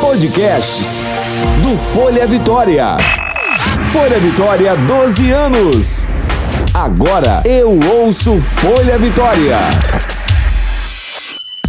Podcasts do Folha Vitória. Folha Vitória, 12 anos. Agora eu ouço Folha Vitória.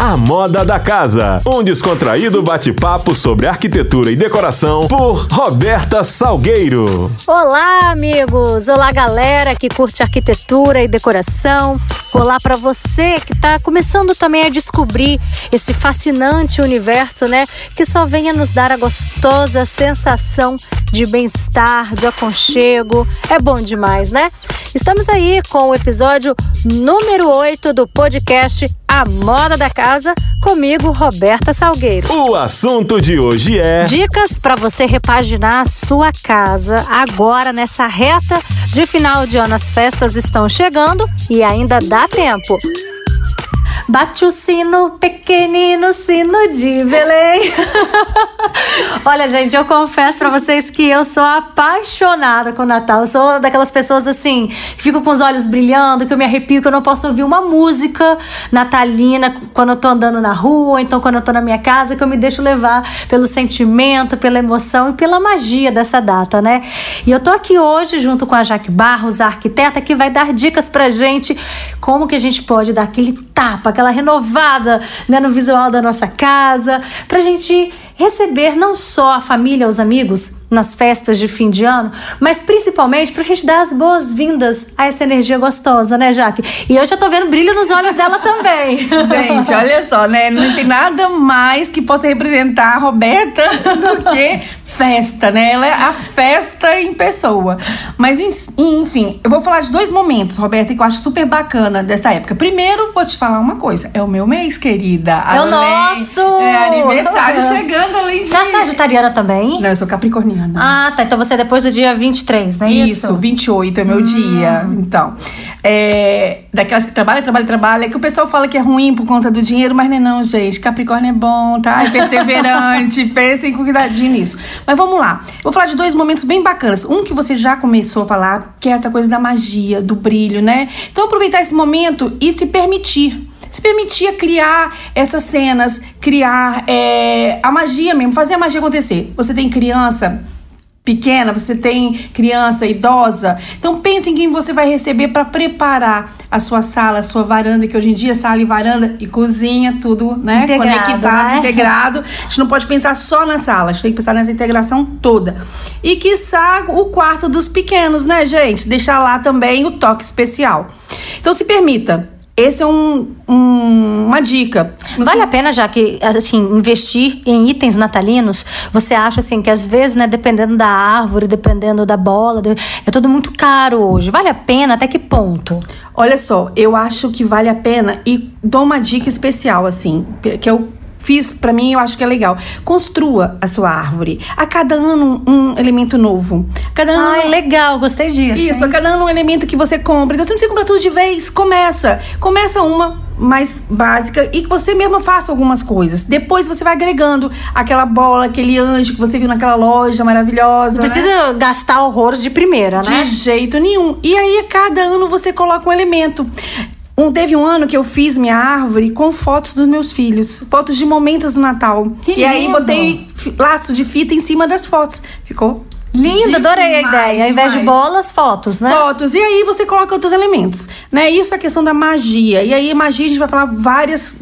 A Moda da Casa, um descontraído bate-papo sobre arquitetura e decoração por Roberta Salgueiro. Olá, amigos! Olá, galera que curte arquitetura e decoração. Olá para você que está começando também a descobrir esse fascinante universo, né? Que só vem a nos dar a gostosa sensação de bem-estar, de aconchego. É bom demais, né? Estamos aí com o episódio número 8 do podcast A Moda da Casa, comigo, Roberta Salgueiro. O assunto de hoje é. Dicas para você repaginar a sua casa agora nessa reta de final de ano. As festas estão chegando e ainda dá tempo. Bate o sino, pequenino sino de Belém. Olha, gente, eu confesso para vocês que eu sou apaixonada com o Natal. Eu sou daquelas pessoas assim, que fico com os olhos brilhando, que eu me arrepio, que eu não posso ouvir uma música natalina quando eu tô andando na rua, então quando eu tô na minha casa, que eu me deixo levar pelo sentimento, pela emoção e pela magia dessa data, né? E eu tô aqui hoje junto com a Jaque Barros, a arquiteta, que vai dar dicas pra gente como que a gente pode dar aquele tapa, aquela renovada né, no visual da nossa casa, pra gente receber não só a família, os amigos nas festas de fim de ano, mas principalmente pra gente dar as boas-vindas a essa energia gostosa, né, Jaque? E eu já tô vendo brilho nos olhos dela também. Gente, olha só, né? Não tem nada mais que possa representar a Roberta do que festa, né? Ela é a festa em pessoa. Mas, enfim, eu vou falar de dois momentos, Roberta, que eu acho super bacana dessa época. Primeiro, vou te falar uma coisa. É o meu mês, querida. É o nosso! É aniversário chegando, além de... Você é sagitariana também? Não, eu sou capricorniana. Ah, tá. Então você é depois do dia 23, não é isso? Isso, 28 é meu hum. dia. Então, é, daquelas que trabalha, trabalha, trabalha, que o pessoal fala que é ruim por conta do dinheiro, mas não é não, gente. Capricórnio é bom, tá? É perseverante, pensem com cuidadinho nisso. Mas vamos lá. Vou falar de dois momentos bem bacanas. Um que você já começou a falar, que é essa coisa da magia, do brilho, né? Então aproveitar esse momento e se permitir se permitia criar essas cenas, criar é, a magia mesmo, fazer a magia acontecer. Você tem criança, pequena, você tem criança idosa. Então pense em quem você vai receber para preparar a sua sala, a sua varanda, que hoje em dia sala e varanda e cozinha, tudo, né? Integrado, Conectado, né? integrado. A gente não pode pensar só na sala, a gente tem que pensar nessa integração toda. E quiçá o quarto dos pequenos, né, gente? Deixar lá também o toque especial. Então se permita esse é um, um, uma dica. Vale a pena, já que assim, investir em itens natalinos, você acha assim que às vezes, né, dependendo da árvore, dependendo da bola, é tudo muito caro hoje. Vale a pena até que ponto? Olha só, eu acho que vale a pena e dou uma dica especial assim, que eu fiz, para mim, eu acho que é legal. Construa a sua árvore. A cada ano, um elemento novo. Cada ano. Ai, legal, gostei disso. Isso, hein? a cada ano, um elemento que você compra. Então, você não precisa comprar tudo de vez. Começa. Começa uma mais básica e que você mesma faça algumas coisas. Depois você vai agregando aquela bola, aquele anjo que você viu naquela loja maravilhosa. Não precisa né? gastar horrores de primeira, né? De jeito nenhum. E aí, a cada ano, você coloca um elemento. Um, teve um ano que eu fiz minha árvore com fotos dos meus filhos, fotos de momentos do Natal. Que e aí lindo. botei laço de fita em cima das fotos. Ficou Linda, adorei a ideia. Ao invés de bolas, fotos, né? Fotos. E aí você coloca outros elementos, né? Isso é a questão da magia. E aí magia a gente vai falar várias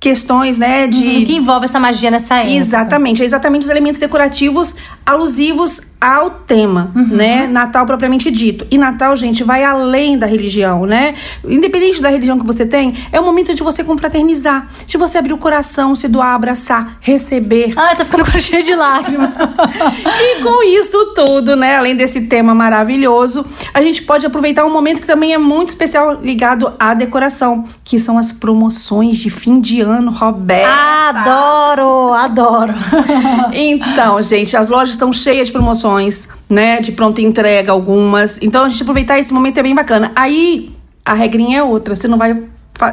questões, né, de uhum, que envolve essa magia nessa época. Exatamente, é exatamente os elementos decorativos alusivos ao tema, uhum. né? Natal propriamente dito. E Natal, gente, vai além da religião, né? Independente da religião que você tem, é o momento de você confraternizar, de você abrir o coração, se doar, abraçar, receber. Ai, tô ficando cheia de lágrimas. e com isso tudo, né, além desse tema maravilhoso, a gente pode aproveitar um momento que também é muito especial ligado à decoração, que são as promoções de fim de ano, Roberto. Adoro, adoro. então, gente, as lojas estão cheias de promoções, né? De pronta entrega, algumas. Então, a gente aproveitar esse momento é bem bacana. Aí, a regrinha é outra. Você não vai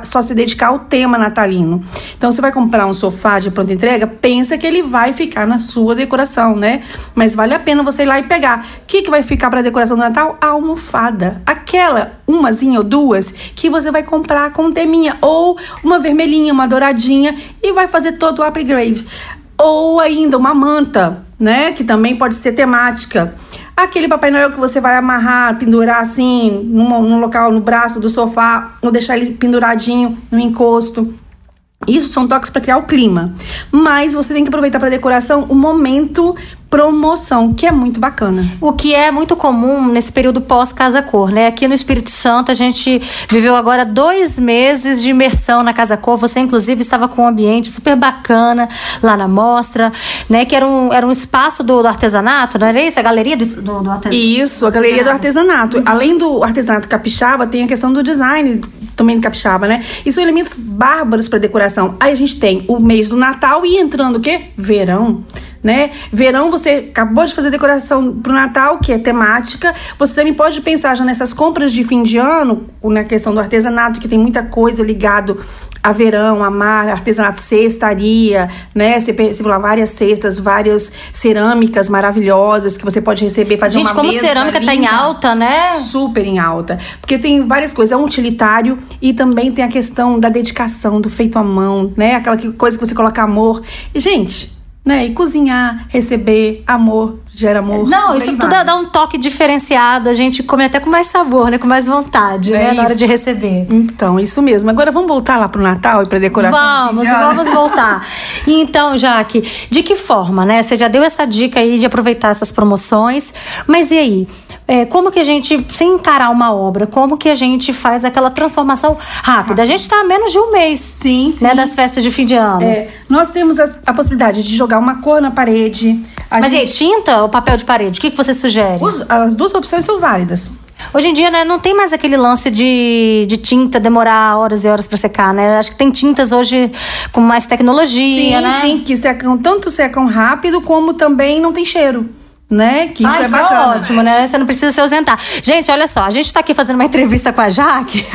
só se dedicar ao tema natalino. Então, você vai comprar um sofá de pronta entrega, pensa que ele vai ficar na sua decoração, né? Mas vale a pena você ir lá e pegar. O que, que vai ficar para decoração do Natal? A almofada. Aquela, umazinha ou duas, que você vai comprar com teminha. Ou uma vermelhinha, uma douradinha, e vai fazer todo o upgrade Ou ainda uma manta, né? Que também pode ser temática. Aquele Papai Noel que você vai amarrar, pendurar assim, num, local, no braço do sofá, ou deixar ele penduradinho no encosto. Isso são toques para criar o clima. Mas você tem que aproveitar para decoração o momento promoção, que é muito bacana. O que é muito comum nesse período pós-Casa Cor, né? Aqui no Espírito Santo a gente viveu agora dois meses de imersão na Casa Cor. Você, inclusive, estava com um ambiente super bacana lá na mostra, né? Que era um, era um espaço do, do artesanato, não era isso? A galeria do, do, do artesanato. Isso, a galeria do artesanato. Uhum. Além do artesanato capixaba, tem a questão do design também do capixaba, né? E são elementos bárbaros para decoração. Aí a gente tem o mês do Natal e entrando o quê? Verão né? Verão, você acabou de fazer decoração pro Natal, que é temática. Você também pode pensar já nessas compras de fim de ano, na questão do artesanato, que tem muita coisa ligado a verão, a mar, artesanato, cestaria, né? Você, você lá várias cestas, várias cerâmicas maravilhosas que você pode receber, fazer Gente, uma como mesa cerâmica linda. tá em alta, né? Super em alta. Porque tem várias coisas. É um utilitário e também tem a questão da dedicação, do feito à mão, né? Aquela coisa que você coloca amor. E, gente, né? E cozinhar, receber, amor, gera amor. Não, isso tudo vai. dá um toque diferenciado. A gente come até com mais sabor, né? Com mais vontade, é né? Isso. Na hora de receber. Então, isso mesmo. Agora vamos voltar lá pro Natal e pra decoração. Vamos, vamos voltar. então, Jaque, de que forma, né? Você já deu essa dica aí de aproveitar essas promoções. Mas e aí? É, como que a gente, sem encarar uma obra, como que a gente faz aquela transformação rápida? A gente está a menos de um mês sim, sim. Né, das festas de fim de ano. É, nós temos a, a, possibilidade de jogar uma cor na parede. Mas gente... aí, tinta ou papel de parede? O que, que você sugere? Os, as duas opções são válidas. Hoje em dia, né, não tem mais aquele lance de, de tinta demorar horas e horas para secar, né? Acho que tem tintas hoje com mais tecnologia, sim, né? Sim, que secam, tanto secam rápido como também não tem cheiro né? Que isso ah, é isso bacana. É ótimo, né? Você não precisa se ausentar. Gente, olha só, a gente tá aqui fazendo uma entrevista com a Jaque.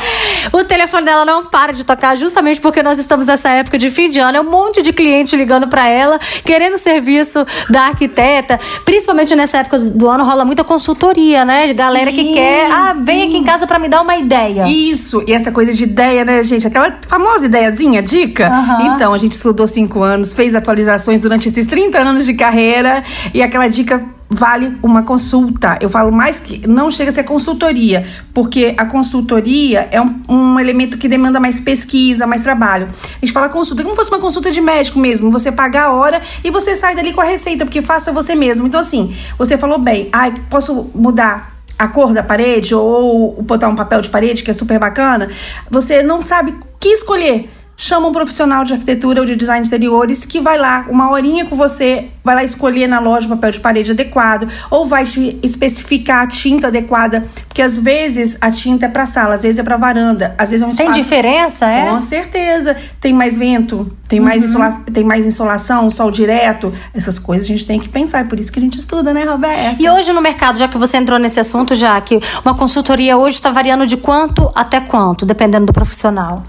o telefone dela não para de tocar justamente porque nós estamos nessa época de fim de ano. É um monte de cliente ligando para ela, querendo serviço da arquiteta. Principalmente nessa época do ano rola muita consultoria, né? De galera sim, que quer, ah, sim. vem aqui em casa para me dar uma ideia. Isso, e essa coisa de ideia, né, gente? Aquela famosa ideiazinha, dica. Uhum. Então, a gente estudou cinco anos, fez atualizações durante esses 30 anos de carreira e aquela dica vale uma consulta. Eu falo mais que não chega a ser consultoria, porque a consultoria é um, um, elemento que demanda mais pesquisa, mais trabalho. A gente fala consulta como se fosse uma consulta de médico mesmo. Você paga a hora e você sai dali com a receita, porque faça você mesmo. Então, assim, você falou bem, ai, posso mudar a cor da parede ou botar um papel de parede, que é super bacana. Você não sabe o que escolher chama um profissional de arquitetura ou de design de interiores que vai lá, uma horinha com você, vai lá escolher na loja o papel de parede adequado, ou vai te especificar a tinta adequada, porque às vezes a tinta é para sala, às vezes é para varanda, às vezes é um espaço. Tem diferença, é? Com certeza. Tem mais vento, tem mais, uhum. insola... tem mais insolação, sol direto, essas coisas a gente tem que pensar, é por isso que a gente estuda, né, Roberta? E hoje no mercado, já que você entrou nesse assunto, já que uma consultoria hoje está variando de quanto até quanto, dependendo do profissional?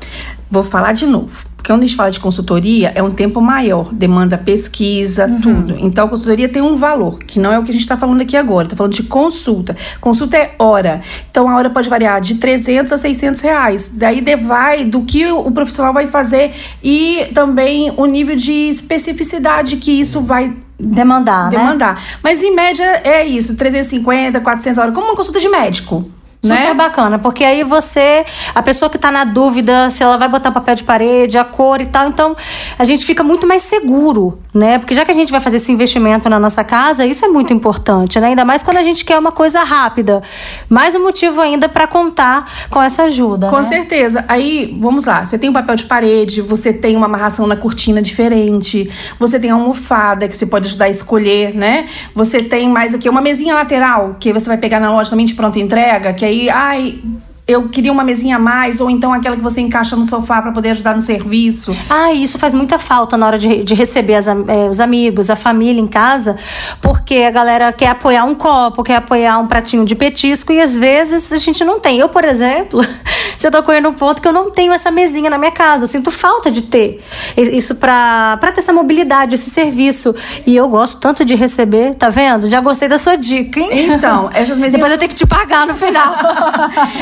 Vou falar de novo. Porque quando a gente fala de consultoria, é um tempo maior, demanda pesquisa, uhum. tudo. Então, a consultoria tem um valor, que não é o que a gente está falando aqui agora. Estou falando de consulta. Consulta é hora. Então, a hora pode variar de 300 a 600 reais. Daí, vai do que o profissional vai fazer e também o nível de especificidade que isso vai demandar, demandar. Né? Mas, em média, é isso. 350, 400 horas. Como uma consulta de médico. Super né? bacana, porque aí você, a pessoa que tá na dúvida se ela vai botar papel de parede, a cor e tal, então a gente fica muito mais seguro, né? Porque já que a gente vai fazer esse investimento na nossa casa, isso é muito importante, né? Ainda mais quando a gente quer uma coisa rápida. Mais um motivo ainda para contar com essa ajuda. Com né? certeza. Aí, vamos lá, você tem um papel de parede, você tem uma amarração na cortina diferente, você tem a almofada que você pode ajudar a escolher, né? Você tem mais aqui uma mesinha lateral que você vai pegar na loja também de pronta entrega, que aí aí, ai, eu queria uma mesinha a mais, ou então aquela que você encaixa no sofá para poder ajudar no serviço. Ah, isso faz muita falta na hora de, de receber as, é, os amigos, a família em casa, porque a galera quer apoiar um copo, quer apoiar um pratinho de petisco e às vezes a gente não tem. Eu, por exemplo, você tocou aí no ponto que eu não tenho essa mesinha na minha casa, eu sinto falta de ter isso para ter essa mobilidade, esse serviço. E eu gosto tanto de receber, tá vendo? Já gostei da sua dica, hein? Então, essas mesinhas. Depois eu tenho que te pagar no final.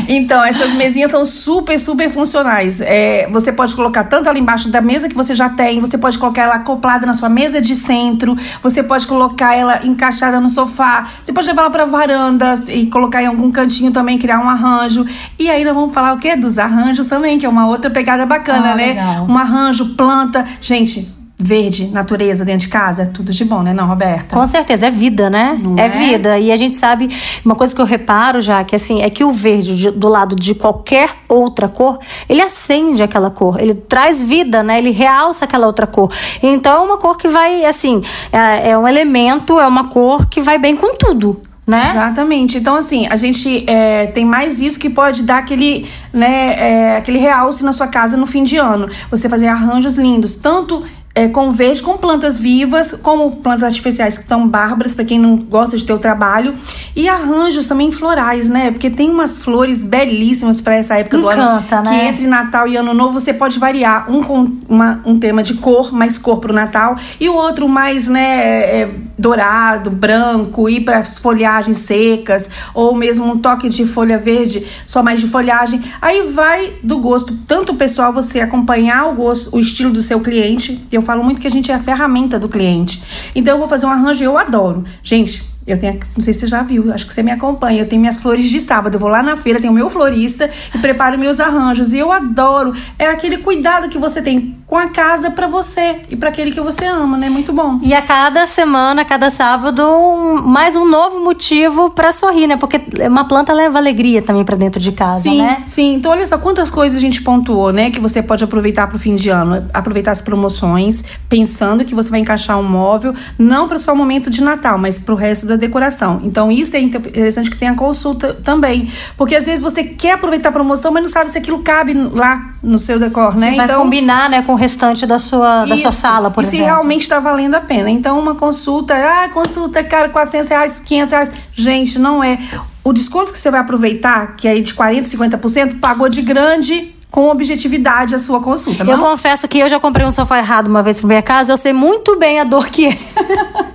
então, Então, essas mesinhas são super, super funcionais. É, você pode colocar tanto ela embaixo da mesa que você já tem, você pode colocar ela acoplada na sua mesa de centro, você pode colocar ela encaixada no sofá, você pode levar ela pra varanda e colocar em algum cantinho também, criar um arranjo. E aí nós vamos falar o quê? Dos arranjos também, que é uma outra pegada bacana, Ah, né? legal. Um arranjo, planta. Gente, verde, natureza dentro de casa, é tudo de bom, né, não, Roberta? Com certeza, é vida, né? É, é? vida. E a gente sabe, uma coisa que eu reparo já, que assim, é que o verde de- do lado de qualquer outra cor, ele acende aquela cor, ele traz vida, né? Ele realça aquela outra cor. Então é uma cor que vai, assim, é, é um elemento, é uma cor que vai bem com tudo, né? Exatamente. Então, assim, a gente é, tem mais isso que pode dar aquele, né, é, aquele realce na sua casa no fim de ano. Você fazer arranjos lindos, tanto é, com verde, com plantas vivas, como plantas artificiais que estão bárbaras, para quem não gosta de ter o trabalho. E arranjos também florais, né? Porque tem umas flores belíssimas para essa época do Encanta, ano. né? Que entre Natal e Ano Novo você pode variar. Um com uma- um tema de cor, mais cor pro Natal, e o outro mais, né, é, dourado, branco, ir para as folhagens secas, ou mesmo um toque de folha verde, só mais de folhagem. Aí vai do gosto, tanto pessoal você acompanhar o gosto, o estilo do seu cliente. Eu falo muito que a gente é a ferramenta do cliente. Então eu vou fazer um arranjo, eu adoro. Gente, eu tenho, não sei se você já viu, acho que você me acompanha. Eu tenho minhas flores de sábado. Eu vou lá na feira, tenho o meu florista e preparo meus arranjos. E eu adoro. É aquele cuidado que você tem com a casa pra você e pra aquele que você ama, né? Muito bom. E a cada semana, a cada sábado, um- mais um novo motivo pra sorrir, né? Porque uma planta leva alegria também pra dentro de casa, sim, né? sim. Então, olha só quantas coisas a gente pontuou, né? Que você pode aproveitar pro fim de ano. Aproveitar as promoções, pensando que você vai encaixar um móvel, não para só o momento de Natal, mas pro resto da decoração. Então, isso é interessante que tenha consulta também. Porque às vezes você quer aproveitar a promoção, mas não sabe se aquilo cabe lá no seu decor, né? Você vai combinar, né, com o restante da sua, da sua sala, por e exemplo. se realmente está valendo a pena. Então, uma consulta, ah, consulta, cara, 400 reais, 500 reais. Gente, não é. O desconto que você vai aproveitar, que é de 40%, 50%, pagou de grande com objetividade a sua consulta, Eu não? confesso que eu já comprei um sofá errado uma vez pra minha casa, eu sei muito bem a dor que é.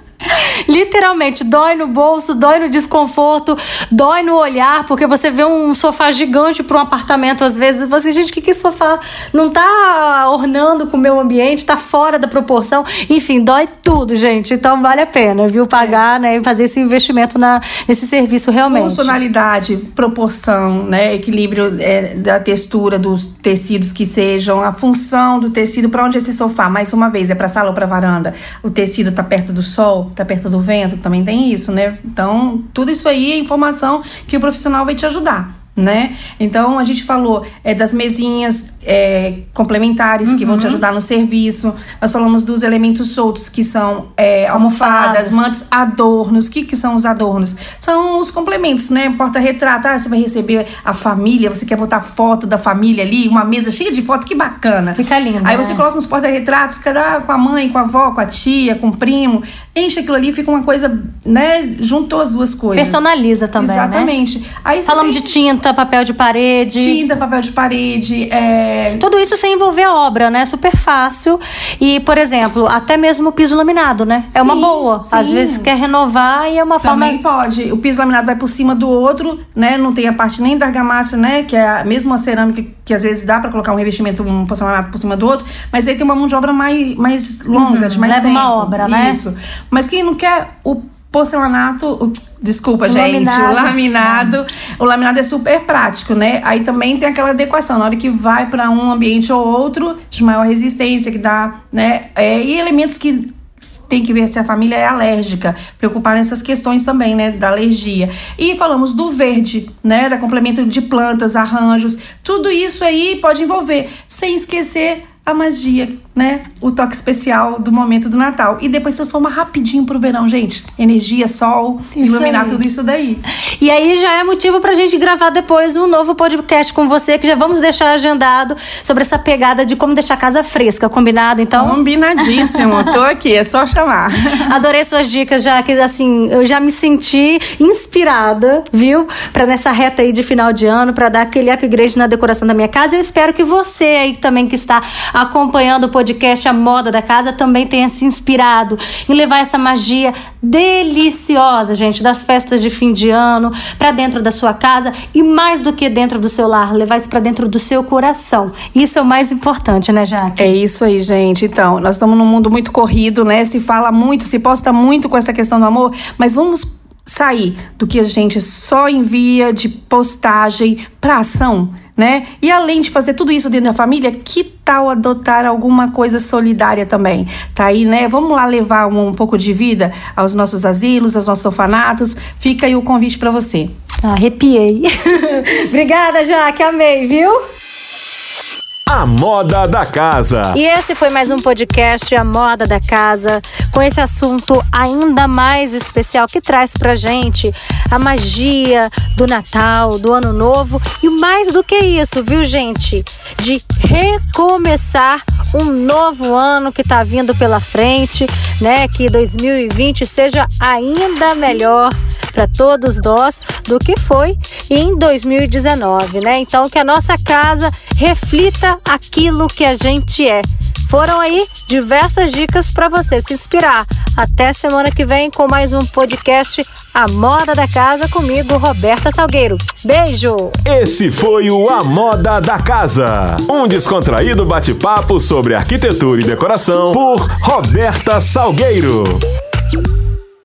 Literalmente, dói no bolso, dói no desconforto, dói no olhar, porque você vê um sofá gigante para um apartamento, às vezes, você, gente, que que sofá não tá ornando com o meu ambiente, tá fora da proporção. Enfim, dói tudo, gente. Então vale a pena, viu? Pagar, né? E fazer esse investimento na, nesse serviço realmente. Funcionalidade, proporção, né, equilíbrio é, da textura dos tecidos que sejam, a função do tecido, para onde esse sofá, mais uma vez, é para sala ou para varanda? O tecido tá perto do sol, tá perto do vento, também tem isso, né? Então, tudo isso aí é informação que o profissional vai te ajudar. Né? Então a gente falou é, das mesinhas é, complementares que Uhum. vão te ajudar no serviço. Nós falamos dos elementos soltos que são é, almofadas, Almofadas. mantas, adornos. O que, que são os adornos? São os complementos, né? Porta-retrato. Ah, você vai receber a família, você quer botar foto da família ali, uma mesa cheia de foto, que bacana. Fica lindo, Aí né? você coloca uns porta-retratos, cada com a mãe, com a avó, com a tia, com o primo. Enche aquilo ali, fica uma coisa, né? Juntou as duas coisas. Personaliza também, né? Exatamente. Aí você Falamos tem de tinta, papel de parede. tinta, papel de parede, é, Tudo isso sem envolver a obra, né? Super fácil. E, por exemplo, até mesmo o piso laminado, né? É uma Sim, boa. Às sim. vezes quer renovar e é uma Também forma. pode. O piso laminado vai por cima do outro, né? Não tem a parte nem da argamassa, né? Que é a mesma cerâmica que às vezes dá pra colocar um revestimento, um porcelanato por cima do outro, mas aí tem uma mão de obra mais, mais longa, de mais Uhum. leva tempo. uma obra, né? Isso. Mas quem não quer o porcelanato, desculpa, O gente, laminado. o laminado, o laminado é super prático, né? Aí também tem aquela adequação, na hora que vai pra um ambiente ou outro, de maior resistência, que dá, né? É, e elementos que tem que ver se a família é alérgica, preocupar nessas questões também, né, da alergia. E falamos do verde, né, da complemento de plantas, arranjos, tudo isso aí pode envolver, sem esquecer a magia, né, o toque especial do momento do Natal. E depois transforma rapidinho pro verão, gente. Energia, sol, Isso iluminar aí. tudo isso daí. E aí já é motivo pra gente gravar depois um novo podcast com você, que já vamos deixar agendado sobre essa pegada de como deixar a casa fresca, combinado? Então. Combinadíssimo. Tô aqui, é só chamar. Adorei suas dicas, já que assim, eu já me senti inspirada, viu? Pra nessa reta aí de final de ano, pra dar aquele upgrade na decoração da minha casa. Eu espero que você aí também que está acompanhando o podcast podcast A Moda da Casa também tenha se inspirado em levar essa magia deliciosa, gente, das festas de fim de ano para dentro da sua casa e mais do que dentro do seu lar, levar isso para dentro do seu coração. Isso é o mais importante, né, Jaque? É isso aí, gente. Então, nós estamos num mundo muito corrido, né? Se fala muito, se posta muito com essa questão do amor, mas vamos sair do que a gente só envia de postagem para ação, né? E além de fazer tudo isso dentro da família, que tal adotar alguma coisa solidária também? Tá aí, né? Vamos lá levar um, um pouco de vida aos nossos asilos, aos nossos orfanatos. Fica aí o convite para você. Arrepiei. Obrigada, Jaque, amei, viu? A Moda da Casa. E esse foi mais um podcast A Moda da Casa, com esse assunto ainda mais especial que traz pra gente a magia do Natal, do Ano Novo e mais do que isso, viu, gente? De recomeçar um novo ano que tá vindo pela frente, né? Que 2020 seja ainda melhor para todos nós do que foi em 2019, né? Então que a nossa casa reflita aquilo que a gente é. Foram aí diversas dicas para você se inspirar. Até semana que vem com mais um podcast A Moda da Casa comigo, Roberta Salgueiro. Beijo! Esse foi o A Moda da Casa, um descontraído bate-papo sobre arquitetura e decoração por Roberta Salgueiro.